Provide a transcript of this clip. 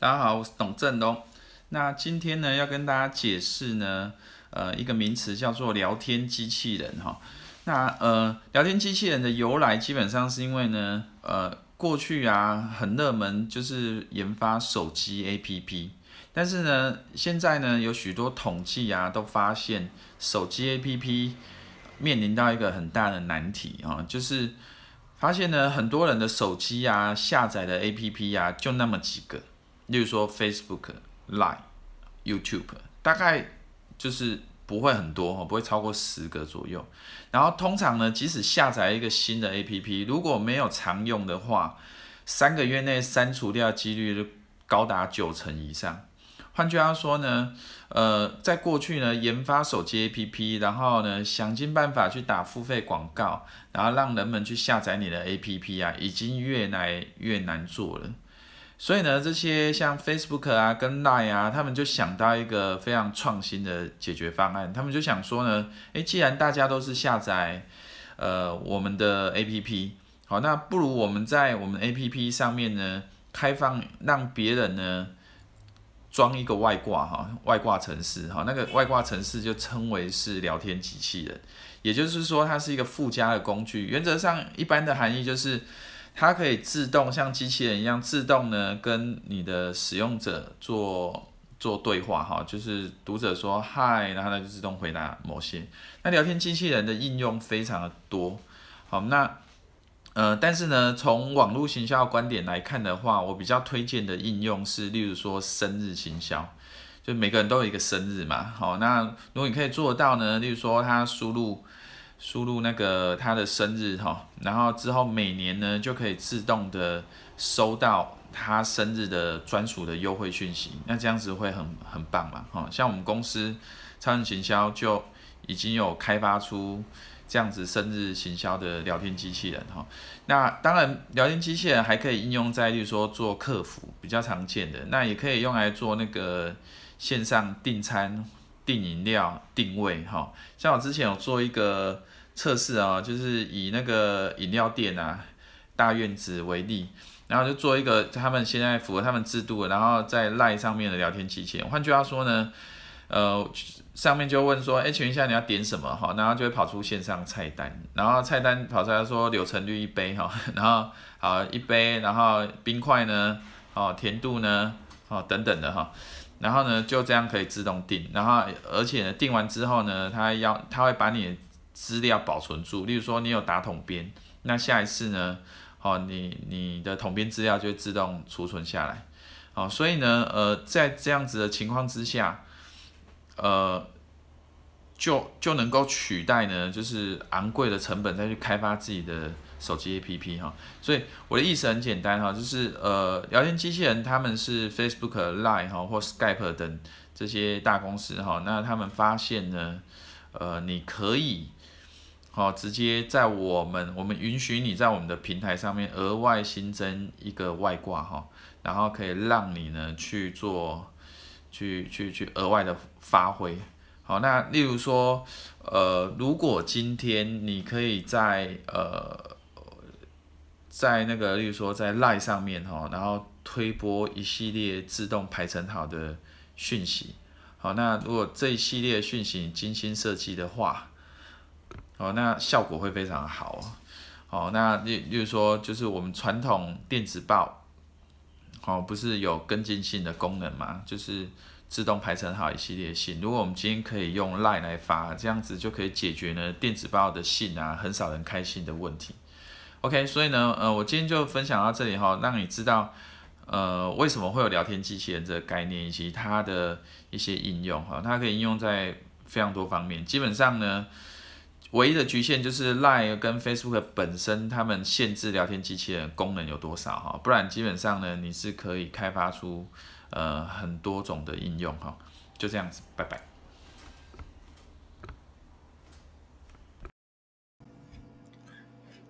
大家好，我是董振东。那今天呢，要跟大家解释呢，呃，一个名词叫做聊天机器人哈。那呃，聊天机器人的由来，基本上是因为呢，呃，过去啊很热门，就是研发手机 APP。但是呢，现在呢，有许多统计啊，都发现手机 APP 面临到一个很大的难题啊，就是发现呢，很多人的手机啊，下载的 APP 啊，就那么几个，例如说 Facebook、Line、YouTube，大概就是不会很多，不会超过十个左右。然后通常呢，即使下载一个新的 APP，如果没有常用的话，三个月内删除掉几率就高达九成以上。换句话说呢，呃，在过去呢，研发手机 APP，然后呢，想尽办法去打付费广告，然后让人们去下载你的 APP 啊，已经越来越难做了。所以呢，这些像 Facebook 啊、跟 Line 啊，他们就想到一个非常创新的解决方案。他们就想说呢，诶，既然大家都是下载呃我们的 APP，好，那不如我们在我们 APP 上面呢，开放让别人呢。装一个外挂哈，外挂程式哈，那个外挂程式就称为是聊天机器人，也就是说它是一个附加的工具。原则上，一般的含义就是它可以自动像机器人一样自动呢跟你的使用者做做对话哈，就是读者说嗨，然后它就自动回答某些。那聊天机器人的应用非常的多，好那。呃，但是呢，从网络行销观点来看的话，我比较推荐的应用是，例如说生日行销，就每个人都有一个生日嘛，好，那如果你可以做到呢，例如说他输入输入那个他的生日哈，然后之后每年呢就可以自动的收到他生日的专属的优惠讯息，那这样子会很很棒嘛，哈，像我们公司超人行销就已经有开发出。这样子生日行销的聊天机器人哈，那当然聊天机器人还可以应用在，例如说做客服比较常见的，那也可以用来做那个线上订餐、订饮料、定位哈。像我之前有做一个测试啊，就是以那个饮料店啊大院子为例，然后就做一个他们现在符合他们制度，然后在 LINE 上面的聊天机器人。换句话说呢，呃。上面就问说，哎，请问一下你要点什么哈？然后就会跑出线上菜单，然后菜单跑出来说柳橙绿一杯哈，然后好一杯，然后冰块呢，哦甜度呢，哦等等的哈，然后呢就这样可以自动订，然后而且呢订完之后呢，它要它会把你的资料保存住，例如说你有打统编，那下一次呢，哦你你的统编资料就会自动储存下来，哦，所以呢，呃在这样子的情况之下。呃，就就能够取代呢，就是昂贵的成本再去开发自己的手机 APP 哈。所以我的意思很简单哈，就是呃，聊天机器人他们是 Facebook、Line 哈或 Skype 等这些大公司哈，那他们发现呢，呃，你可以好直接在我们我们允许你在我们的平台上面额外新增一个外挂哈，然后可以让你呢去做。去去去额外的发挥，好，那例如说，呃，如果今天你可以在呃，在那个，例如说在 LINE 上面哈，然后推播一系列自动排成好的讯息，好，那如果这一系列讯息精心设计的话，好，那效果会非常好哦，好，那例例如说，就是我们传统电子报。哦，不是有跟进信的功能吗？就是自动排成好一系列信。如果我们今天可以用 LINE 来发，这样子就可以解决呢电子报的信啊，很少人开信的问题。OK，所以呢，呃，我今天就分享到这里哈，让你知道，呃，为什么会有聊天机器人这个概念，以及它的一些应用哈，它可以应用在非常多方面。基本上呢。唯一的局限就是 Line 跟 Facebook 本身，他们限制聊天机器人功能有多少哈，不然基本上呢，你是可以开发出呃很多种的应用哈，就这样子，拜拜。